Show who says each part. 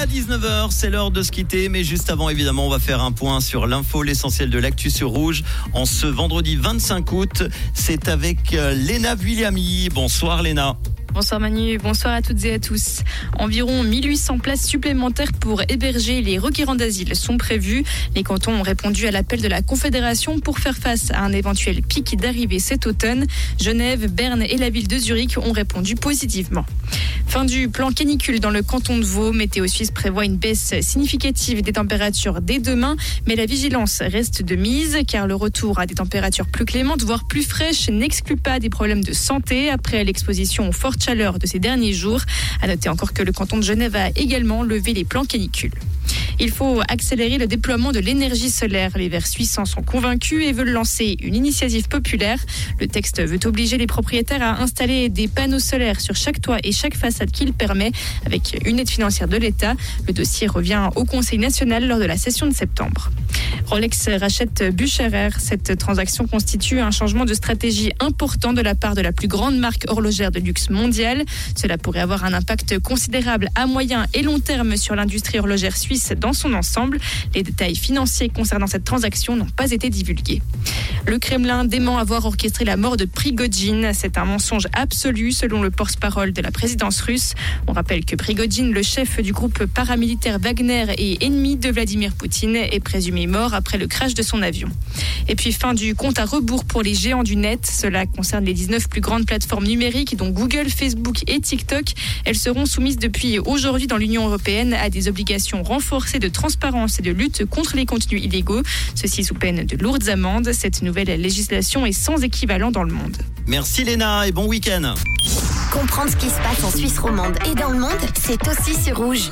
Speaker 1: à 19h, c'est l'heure de se quitter. Mais juste avant, évidemment, on va faire un point sur l'info, l'essentiel de l'actu sur Rouge. En ce vendredi 25 août, c'est avec euh, Léna Williamy. Bonsoir Léna.
Speaker 2: Bonsoir Manu, bonsoir à toutes et à tous. Environ 1800 places supplémentaires pour héberger les requérants d'asile sont prévues. Les cantons ont répondu à l'appel de la Confédération pour faire face à un éventuel pic d'arrivée cet automne. Genève, Berne et la ville de Zurich ont répondu positivement. Fin du plan canicule dans le canton de Vaud. Météo Suisse prévoit une baisse significative des températures dès demain, mais la vigilance reste de mise car le retour à des températures plus clémentes, voire plus fraîches, n'exclut pas des problèmes de santé après l'exposition aux fortes chaleur de ces derniers jours. À noter encore que le canton de Genève a également levé les plans canicules. Il faut accélérer le déploiement de l'énergie solaire. Les Verts suisses en sont convaincus et veulent lancer une initiative populaire. Le texte veut obliger les propriétaires à installer des panneaux solaires sur chaque toit et chaque façade qu'il permet, avec une aide financière de l'État. Le dossier revient au Conseil national lors de la session de septembre. Rolex rachète Bucherer. Cette transaction constitue un changement de stratégie important de la part de la plus grande marque horlogère de luxe mondiale. Cela pourrait avoir un impact considérable à moyen et long terme sur l'industrie horlogère suisse dans son ensemble. Les détails financiers concernant cette transaction n'ont pas été divulgués. Le Kremlin dément avoir orchestré la mort de Prigogine. C'est un mensonge absolu selon le porte-parole de la présidence russe. On rappelle que Prigogine, le chef du groupe paramilitaire Wagner et ennemi de Vladimir Poutine, est présumé mort après le crash de son avion. Et puis fin du compte à rebours pour les géants du net. Cela concerne les 19 plus grandes plateformes numériques dont Google, Facebook et TikTok. Elles seront soumises depuis aujourd'hui dans l'Union européenne à des obligations renforcées de transparence et de lutte contre les contenus illégaux. Ceci sous peine de lourdes amendes. Cette nouvelle législation est sans équivalent dans le monde.
Speaker 1: Merci Léna et bon week-end.
Speaker 3: Comprendre ce qui se passe en Suisse romande et dans le monde, c'est aussi sur rouge.